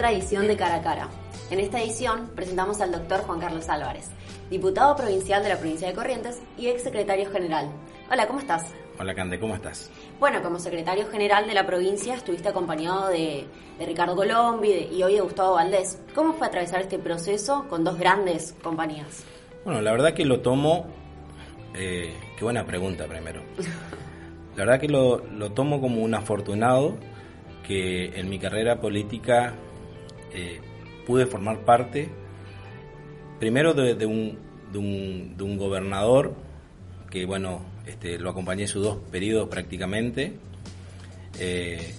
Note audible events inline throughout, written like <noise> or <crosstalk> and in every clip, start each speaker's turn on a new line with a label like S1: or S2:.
S1: Otra edición de Cara a Cara. En esta edición presentamos al doctor Juan Carlos Álvarez, diputado provincial de la provincia de Corrientes y ex secretario general. Hola, ¿cómo estás?
S2: Hola Cande, ¿cómo estás?
S1: Bueno, como secretario general de la provincia estuviste acompañado de, Ricardo Colombi y hoy de Gustavo Valdés. ¿Cómo fue atravesar este proceso con dos grandes compañías?
S2: Bueno, la verdad que lo tomo... Eh, qué buena pregunta primero. La verdad que lo, lo tomo como un afortunado que en mi carrera política eh, pude formar parte, primero de, un, de, un, de, un, gobernador, que bueno, este, lo acompañé sus dos periodos prácticamente, eh,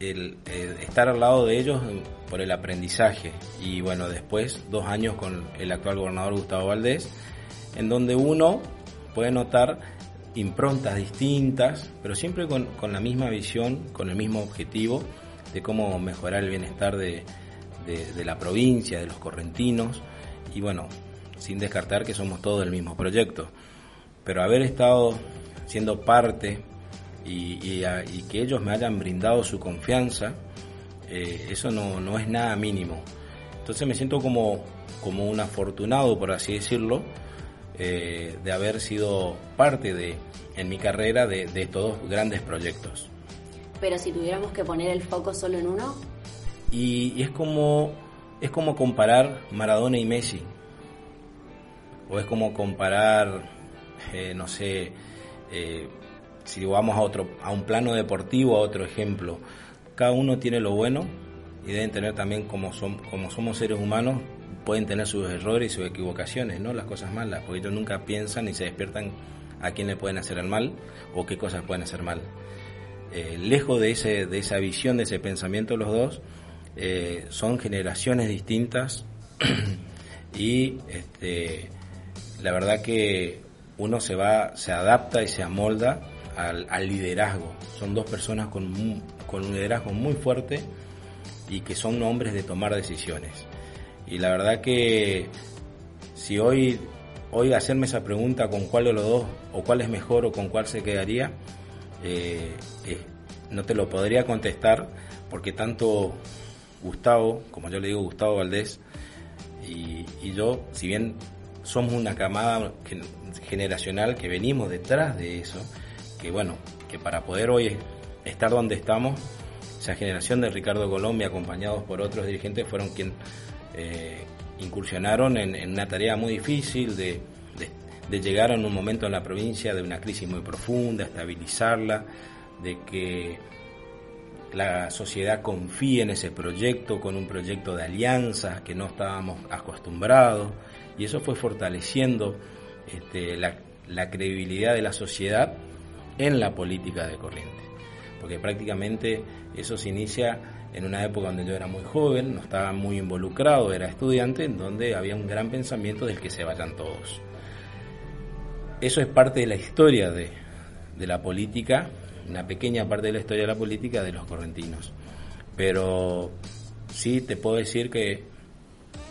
S2: el, estar al lado de ellos por el aprendizaje. Y bueno, después dos años con el actual gobernador Gustavo Valdés, en donde uno puede notar improntas distintas, pero siempre con, la misma visión, con el mismo objetivo de cómo mejorar el bienestar de, la provincia, de los correntinos, y bueno, sin descartar que somos todos del mismo proyecto. Pero haber estado siendo parte y, que ellos me hayan brindado su confianza, eh, eso no, no, es nada mínimo. Entonces me siento como, como un afortunado, por así decirlo, eh, de haber sido parte de, en mi carrera de, de estos grandes proyectos.
S1: Pero si tuviéramos que poner el foco solo en uno.
S2: Y, es como es como comparar Maradona y Messi. O es como comparar, eh, no sé, eh, si vamos a otro, a un plano deportivo, a otro ejemplo. Cada uno tiene lo bueno y deben tener también como, son, como somos seres humanos pueden tener sus errores y sus equivocaciones, ¿no? Las cosas malas, porque ellos nunca piensan y se despiertan a quién le pueden hacer el mal o qué cosas pueden hacer mal. Eh, lejos de, ese, de esa visión, de ese pensamiento los dos, eh, son generaciones distintas <clears throat> y este, la verdad que uno se va, se adapta y se amolda al, liderazgo. Son dos personas con, con un liderazgo muy fuerte y que son hombres de tomar decisiones. Y la verdad que si hoy, hoy hacerme esa pregunta con cuál de los dos, o cuál es mejor, o con cuál se quedaría, eh, eh, no te lo podría contestar, porque tanto Gustavo, como yo le digo Gustavo Valdés, y, yo, si bien somos una camada generacional que venimos detrás de eso, que bueno, que para poder hoy estar donde estamos, esa generación de Ricardo Colombia, acompañados por otros dirigentes, fueron quien eh, incursionaron en, una tarea muy difícil de, llegar en un momento en la provincia de una crisis muy profunda, estabilizarla, de que la sociedad confíe en ese proyecto, con un proyecto de alianza que no estábamos acostumbrados, y eso fue fortaleciendo este, la, la credibilidad de la sociedad en la política de corriente, porque prácticamente eso se inicia en una época donde yo era muy joven, no estaba muy involucrado, era estudiante, en donde había un gran pensamiento del que se vayan todos. Eso es parte de la historia de, la política, una pequeña parte de la historia de la política de los correntinos. Pero sí te puedo decir que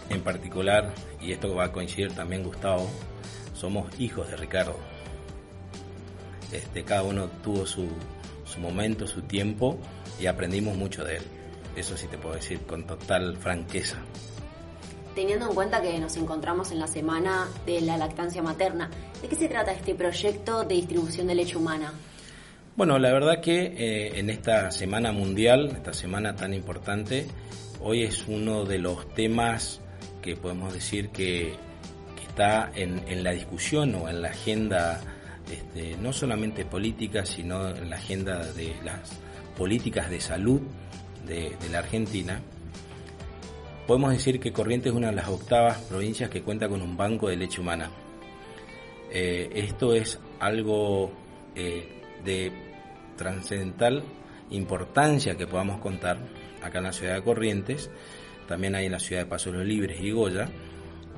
S2: en particular, y esto va a coincidir también Gustavo, somos hijos de Ricardo. Este, cada uno tuvo su, su momento, su tiempo y aprendimos mucho de él. Eso sí te puedo decir con total franqueza.
S1: Teniendo en cuenta que nos encontramos en la semana de la lactancia materna, ¿de qué se trata este proyecto de distribución de leche humana?
S2: Bueno, la verdad que eh, en esta semana mundial, esta semana tan importante, hoy es uno de los temas que podemos decir que, está en, la discusión o en la agenda, este, no solamente política, sino en la agenda de las políticas de salud de, la Argentina, podemos decir que Corrientes es una de las octavas provincias que cuenta con un banco de leche humana. Eh, esto es algo eh, de trascendental importancia que podamos contar acá en la ciudad de Corrientes, también hay en la ciudad de Pasos los Libres y Goya,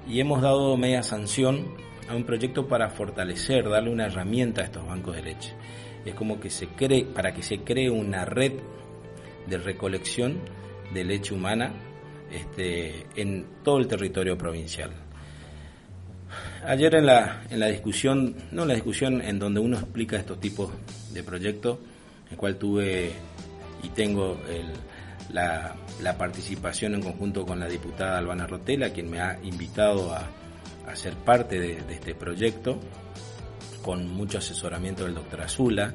S2: y hemos dado media sanción a un proyecto para fortalecer, darle una herramienta a estos bancos de leche. Es como que se cree, para que se cree una red de recolección de leche humana este, en todo el territorio provincial. Ayer en la, en la discusión, no en la discusión en donde uno explica estos tipos de proyectos, el cual tuve y tengo la, participación en conjunto con la diputada Albana Rotela, quien me ha invitado a, ser parte de, este proyecto, con mucho asesoramiento del doctor Azula,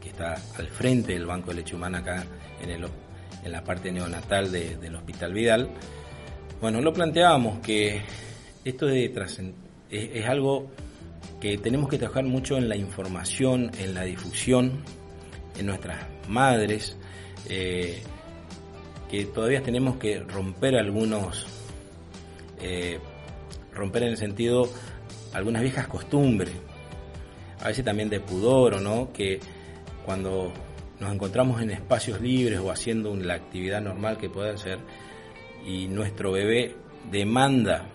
S2: que está al frente del Banco de Leche Humana acá en, el, en la parte neonatal del Hospital Vidal. Bueno, lo planteábamos que esto de es, es algo que tenemos que trabajar mucho en la información, en la difusión, en nuestras madres, eh, que todavía tenemos que romper algunos, eh, romper en el sentido algunas viejas costumbres, a veces también de pudor o no, que cuando nos encontramos en espacios libres o haciendo la actividad normal que puede hacer y nuestro bebé demanda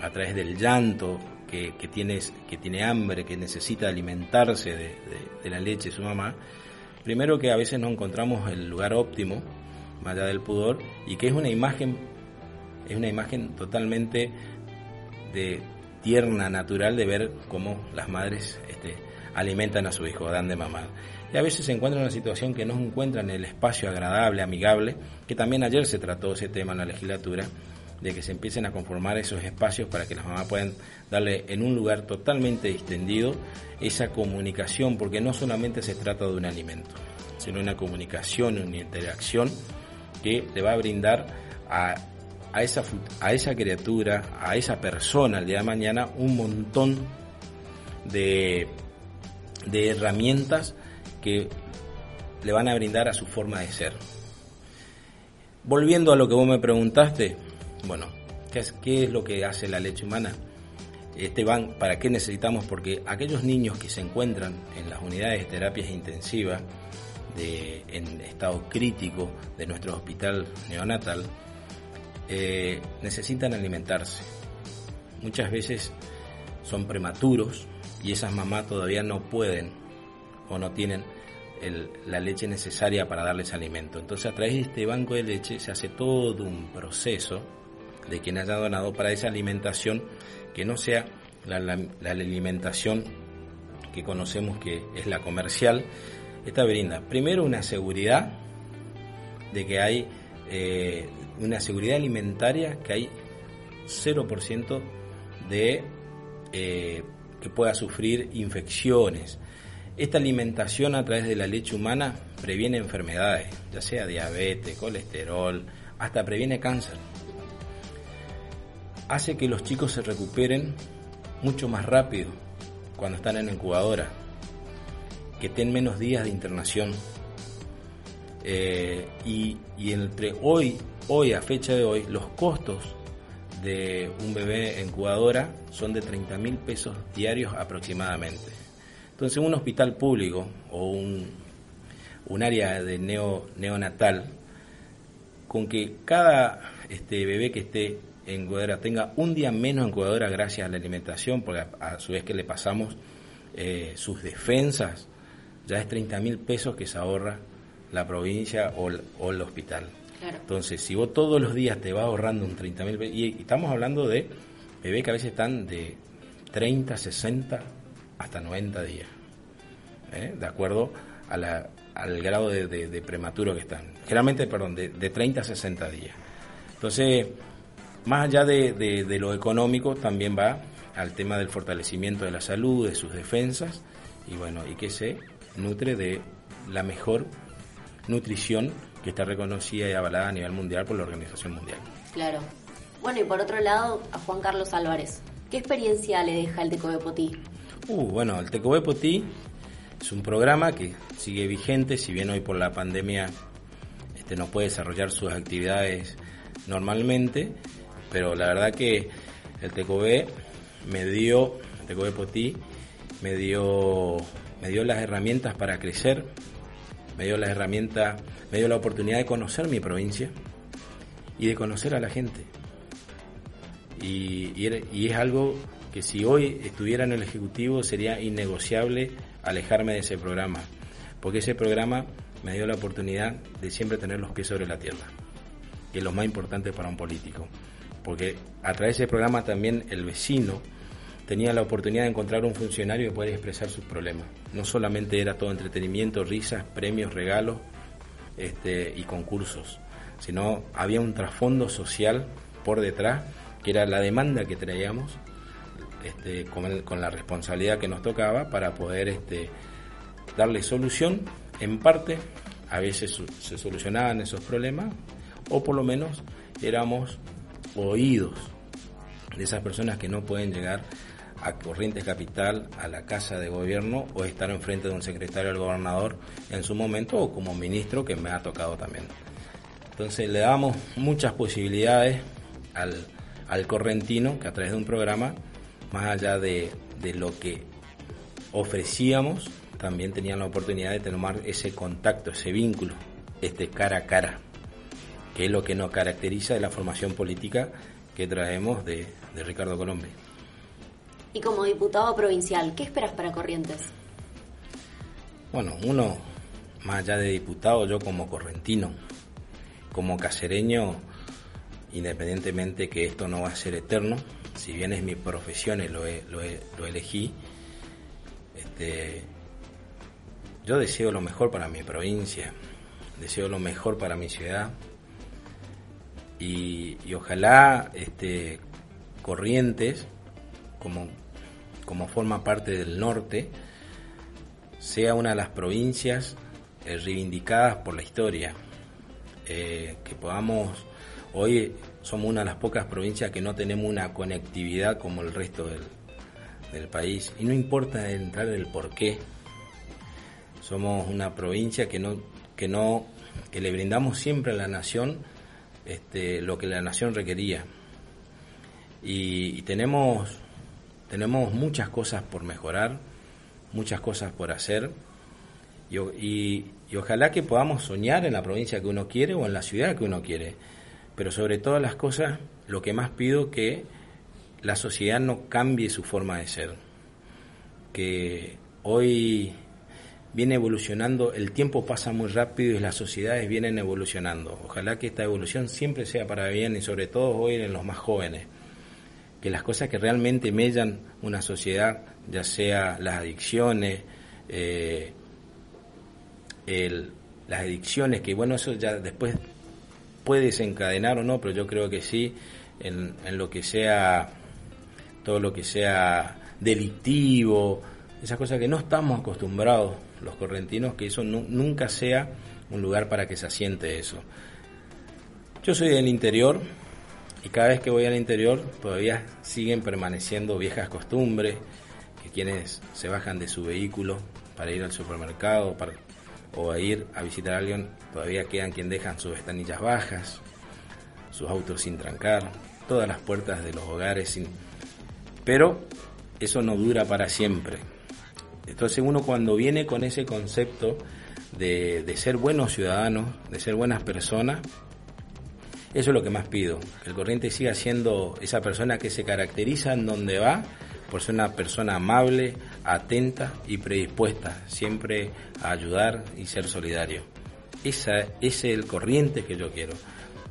S2: a través del llanto que, tiene, que tiene hambre, que necesita alimentarse de la leche de su mamá, Primero que a veces no encontramos el lugar óptimo, más allá del pudor, y que es una imagen, es una imagen totalmente de tierna, natural de ver cómo las madres este, alimentan a su hijo, dan de mamar. Y a veces se encuentran en una situación que no encuentran el espacio agradable, amigable, que también ayer se trató ese tema en la legislatura, de que se empiecen a conformar esos espacios para que las mamás puedan darle en un lugar totalmente distendido esa comunicación, porque no solamente se trata de un alimento, sino una comunicación, una interacción que le va a brindar a, a, esa, a esa criatura, a esa persona el día de mañana un montón de, de herramientas que le van a brindar a su forma de ser. Volviendo a lo que vos me preguntaste, bueno, ¿qué es, lo que hace la leche humana? Este van, ¿Para qué necesitamos? Porque aquellos niños que se encuentran en las unidades de terapias intensivas, en estado crítico de nuestro hospital neonatal, eh, necesitan alimentarse. Muchas veces son prematuros y esas mamás todavía no pueden o no tienen la leche necesaria para darles alimento. Entonces a través de este banco de leche se hace todo un proceso de quien haya donado para esa alimentación que no sea la, alimentación que conocemos que es la comercial. Esta brinda primero una seguridad de que hay eh, una seguridad alimentaria que hay 0% de eh, que pueda sufrir infecciones. Esta alimentación a través de la leche humana previene enfermedades, ya sea diabetes, colesterol, hasta previene cáncer hace que los chicos se recuperen mucho más rápido cuando están en incubadora, que estén menos días de internación. Eh, y, entre hoy, hoy a fecha de hoy, los costos de un bebé en incubadora son de 30 mil pesos diarios aproximadamente. Entonces un hospital público o un, un área de neo, neonatal, con que cada este, bebé que esté en tenga un día menos en Cuadra gracias a la alimentación, porque a, su vez que le pasamos eh, sus defensas, ya es 30 mil pesos que se ahorra la provincia o, el hospital. Entonces, si vos todos los días te vas ahorrando un 30 mil pesos, y, estamos hablando de bebés que a veces están de 30, 60 hasta 90 días, ¿eh? de acuerdo a la, al grado de, prematuro que están. Generalmente, perdón, de, de 30 a 60 días. Entonces, más allá de, lo económico, también va al tema del fortalecimiento de la salud, de sus defensas, y bueno, y que se nutre de la mejor nutrición que está reconocida y avalada a nivel mundial por la Organización Mundial.
S1: Claro. Bueno, y por otro lado, a Juan Carlos Álvarez, ¿Qué experiencia le deja el Teco de Potí?
S2: Uh, bueno, el Teco de Potí es un programa que sigue vigente, si bien hoy por la pandemia este, no puede desarrollar sus actividades normalmente, pero la verdad que el TECOB me dio, el TECOB Potí, me dio, me dio las herramientas para crecer, me dio las herramientas, me dio la oportunidad de conocer mi provincia y de conocer a la gente. Y es algo que si hoy estuviera en el Ejecutivo sería innegociable alejarme de ese programa, porque ese programa me dio la oportunidad de siempre tener los pies sobre la tierra, que es lo más importante para un político, porque a través de ese programa también el vecino tenía la oportunidad de encontrar un funcionario que pueda expresar sus problemas. No solamente era todo entretenimiento, risas, premios, regalos este, y concursos, sino había un trasfondo social por detrás, que era la demanda que traíamos este, con, la responsabilidad que nos tocaba para poder este, darle solución. En parte, a veces se solucionaban esos problemas, o por lo menos éramos oídos de esas personas que no pueden llegar a Corrientes Capital, a la Casa de Gobierno o estar enfrente de un secretario del gobernador en su momento o como ministro que me ha tocado también. Entonces le damos muchas posibilidades al, al correntino que a través de un programa más allá de, lo que ofrecíamos, también tenían la oportunidad de tomar ese contacto, ese vínculo, este cara a cara, que es lo que nos caracteriza de la formación política que traemos de, de Ricardo Colombe.
S1: Y como diputado provincial, ¿qué esperas para Corrientes?
S2: Bueno, uno, más allá de diputado, yo como correntino, como casereño, independientemente que esto no va a ser eterno, si bien es mi profesión y lo, elegí, este, yo deseo lo mejor para mi provincia, deseo lo mejor para mi ciudad y, ojalá este, Corrientes, como, como forma parte del norte, sea una de las provincias eh, reivindicadas por la historia, eh, que podamos hoy somos una de las pocas provincias que no tenemos una conectividad como el resto del, país. Y no importa entrar en el por qué. Somos una provincia que no, que no, que le brindamos siempre a la nación este, lo que la nación requería. Y, tenemos, tenemos muchas cosas por mejorar, muchas cosas por hacer. y ojalá que podamos soñar en la provincia que uno quiere o en la ciudad que uno quiere pero sobre todas las cosas lo que más pido que la sociedad no cambie su forma de ser, que hoy viene evolucionando, el tiempo pasa muy rápido y las sociedades vienen evolucionando. Ojalá que esta evolución siempre sea para bien y sobre todo hoy en los más jóvenes, que las cosas que realmente mellan una sociedad, ya sea las adicciones, eh, las adicciones, que bueno, eso ya después puede desencadenar o no, pero yo creo que sí, en, lo que sea, todo lo que sea delictivo, esas cosas que no estamos acostumbrados los correntinos, que eso nunca sea un lugar para que se asiente eso. Yo soy del interior y cada vez que voy al interior todavía siguen permaneciendo viejas costumbres, que quienes se bajan de su vehículo para ir al supermercado, para o a ir a visitar a alguien, todavía quedan quien dejan sus estanillas bajas, sus autos sin trancar, todas las puertas de los hogares sin... Pero eso no dura para siempre. Entonces uno cuando viene con ese concepto de, de ser buenos ciudadanos, de ser buenas personas, eso es lo que más pido, el corriente siga siendo esa persona que se caracteriza en donde va por ser una persona amable, atenta y predispuesta siempre a ayudar y ser solidario. Esa, ese es el corriente que yo quiero.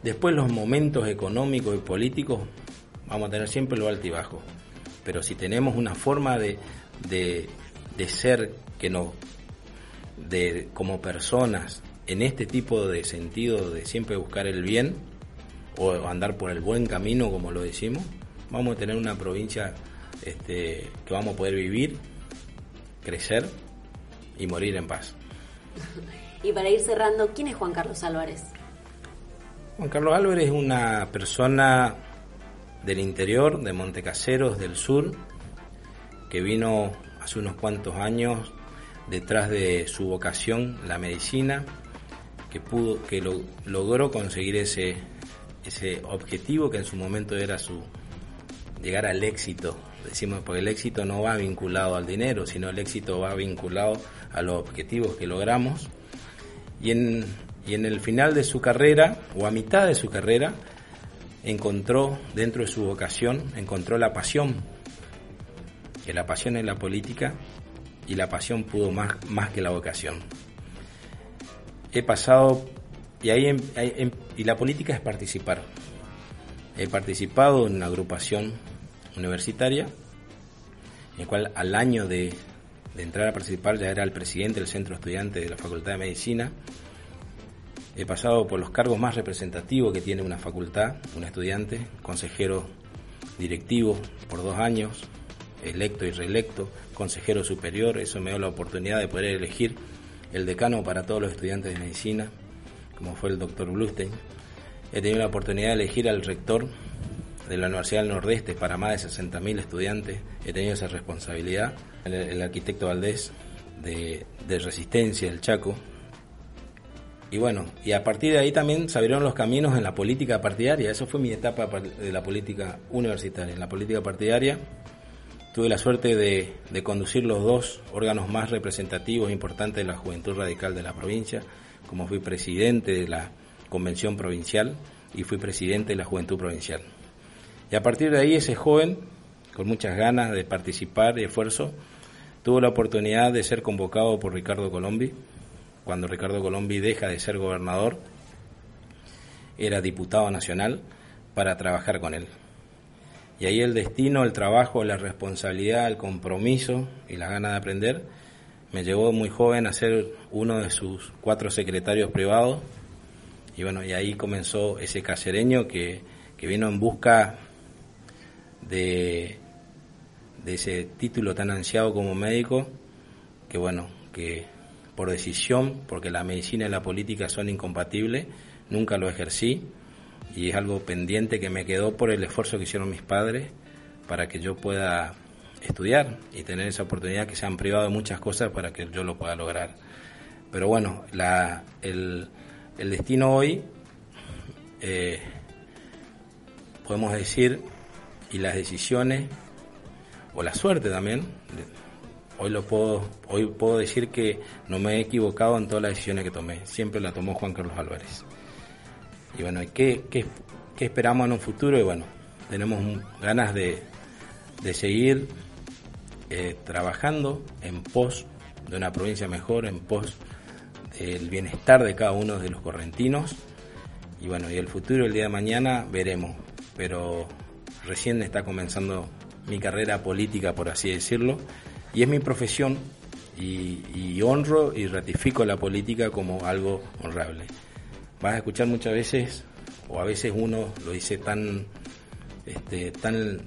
S2: Después los momentos económicos y políticos vamos a tener siempre lo alto y bajo. Pero si tenemos una forma de, de, de ser que nos, de, como personas, en este tipo de sentido de siempre buscar el bien o andar por el buen camino, como lo decimos, vamos a tener una provincia este, que vamos a poder vivir, crecer y morir en paz.
S1: Y para ir cerrando, ¿quién es Juan Carlos Álvarez?
S2: Juan Carlos Álvarez es una persona del interior, de Montecaseros, del sur, que vino hace unos cuantos años detrás de su vocación, la medicina, que pudo, que lo, logró conseguir ese, ese objetivo que en su momento era su llegar al éxito. Decimos, porque el éxito no va vinculado al dinero, sino el éxito va vinculado a los objetivos que logramos. Y en, y en el final de su carrera, o a mitad de su carrera, encontró dentro de su vocación, encontró la pasión, que la pasión es la política y la pasión pudo más, más que la vocación. He pasado, y, ahí, y la política es participar. He participado en una agrupación universitaria, en el cual al año de, de entrar a participar ya era el presidente del centro estudiante de la Facultad de Medicina. He pasado por los cargos más representativos que tiene una facultad, un estudiante, consejero directivo por dos años, electo y reelecto, consejero superior, eso me dio la oportunidad de poder elegir el decano para todos los estudiantes de medicina, como fue el doctor Blustein. He tenido la oportunidad de elegir al rector de la Universidad del Nordeste para más de 60.000 estudiantes. He tenido esa responsabilidad. El, arquitecto Valdés de, de, Resistencia, el Chaco. Y bueno, y a partir de ahí también se abrieron los caminos en la política partidaria. Eso fue mi etapa de la política universitaria. En la política partidaria Tuve la suerte de, conducir los dos órganos más representativos e importantes de la juventud radical de la provincia, como fui presidente de la convención provincial y fui presidente de la juventud provincial. Y a partir de ahí ese joven, con muchas ganas de participar y esfuerzo, tuvo la oportunidad de ser convocado por Ricardo Colombi. Cuando Ricardo Colombi deja de ser gobernador, era diputado nacional para trabajar con él. Y ahí el destino, el trabajo, la responsabilidad, el compromiso y la gana de aprender me llevó muy joven a ser uno de sus cuatro secretarios privados. Y bueno, y ahí comenzó ese casereño que, que vino en busca de, ese título tan ansiado como médico, que bueno, que por decisión, porque la medicina y la política son incompatibles, nunca lo ejercí y es algo pendiente que me quedó por el esfuerzo que hicieron mis padres para que yo pueda estudiar y tener esa oportunidad que se han privado de muchas cosas para que yo lo pueda lograr. Pero bueno, la, el, el destino hoy, eh, podemos decir, y las decisiones, o la suerte también, hoy lo puedo, hoy puedo decir que no me he equivocado en todas las decisiones que tomé, siempre la tomó Juan Carlos Álvarez. Y bueno, ¿qué, qué, qué esperamos en un futuro? Y bueno, tenemos ganas de, de seguir eh, trabajando en pos de una provincia mejor, en pos del bienestar de cada uno de los correntinos. Y bueno, y el futuro, el día de mañana, veremos. Pero recién está comenzando mi carrera política, por así decirlo, y es mi profesión y, honro y ratifico la política como algo honrable vas a escuchar muchas veces, o a veces uno lo dice tan, este, tan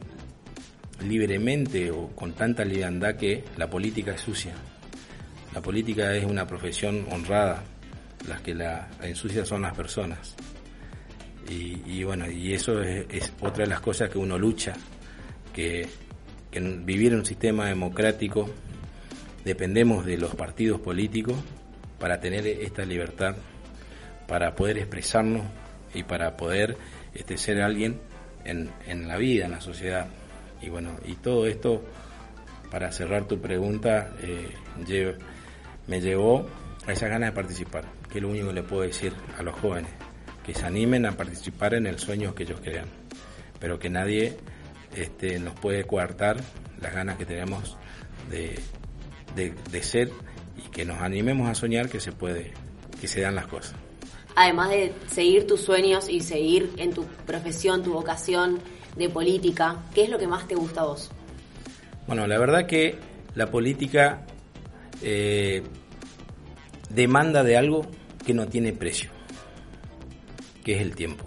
S2: libremente o con tanta liviandad que la política es sucia. La política es una profesión honrada, las que la, ensucia son las personas. Y, bueno, y eso es, otra de las cosas que uno lucha, que, vivir en un sistema democrático dependemos de los partidos políticos para tener esta libertad para poder expresarnos y para poder este, ser alguien en, en la vida, en la sociedad. Y bueno, y todo esto, para cerrar tu pregunta, eh, me llevó a esa ganas de participar, que es lo único que le puedo decir a los jóvenes, que se animen a participar en el sueño que ellos crean, pero que nadie este, nos puede coartar las ganas que tenemos de, de, de ser y que nos animemos a soñar que se puede, que se dan las cosas
S1: además de seguir tus sueños y seguir en tu profesión, tu vocación de política, ¿qué es lo que más te gusta a vos?
S2: Bueno, la verdad que la política eh, demanda de algo que no tiene precio, que es el tiempo.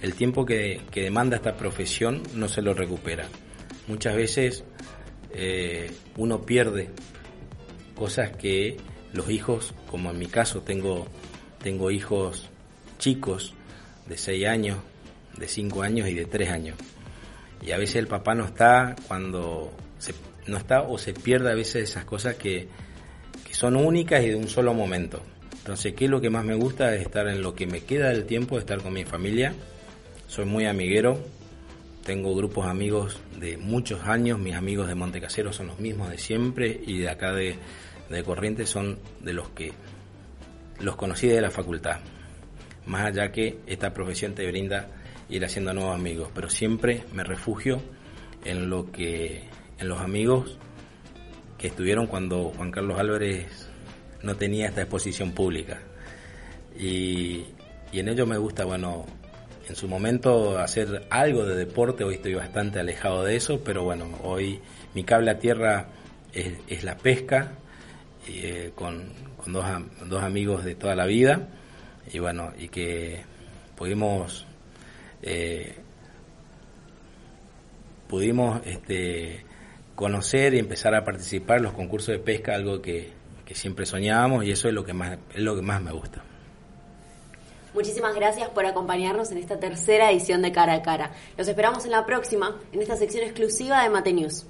S2: El tiempo que, demanda esta profesión no se lo recupera. Muchas veces eh, uno pierde cosas que los hijos, como en mi caso tengo tengo hijos chicos de 6 años, de 5 años y de 3 años. Y a veces el papá no está cuando no está o se pierde a veces esas cosas que, que son únicas y de un solo momento. Entonces, ¿qué es lo que más me gusta? Es estar en lo que me queda del tiempo, estar con mi familia. Soy muy amiguero, tengo grupos amigos de muchos años, mis amigos de Montecasero son los mismos de siempre y de acá de, de Corrientes son de los que los conocí de la facultad. Más allá que esta profesión te brinda ir haciendo nuevos amigos, pero siempre me refugio en lo que en los amigos que estuvieron cuando Juan Carlos Álvarez no tenía esta exposición pública. Y, en ello me gusta, bueno, en su momento hacer algo de deporte, hoy estoy bastante alejado de eso, pero bueno, hoy mi cable a tierra es, la pesca, eh, con, dos, dos, amigos de toda la vida, y bueno, y que pudimos, eh, pudimos este, conocer y empezar a participar en los concursos de pesca, algo que, que siempre soñábamos, y eso es lo que más, es lo que más me gusta.
S1: Muchísimas gracias por acompañarnos en esta tercera edición de Cara a Cara. Los esperamos en la próxima, en esta sección exclusiva de Mate News.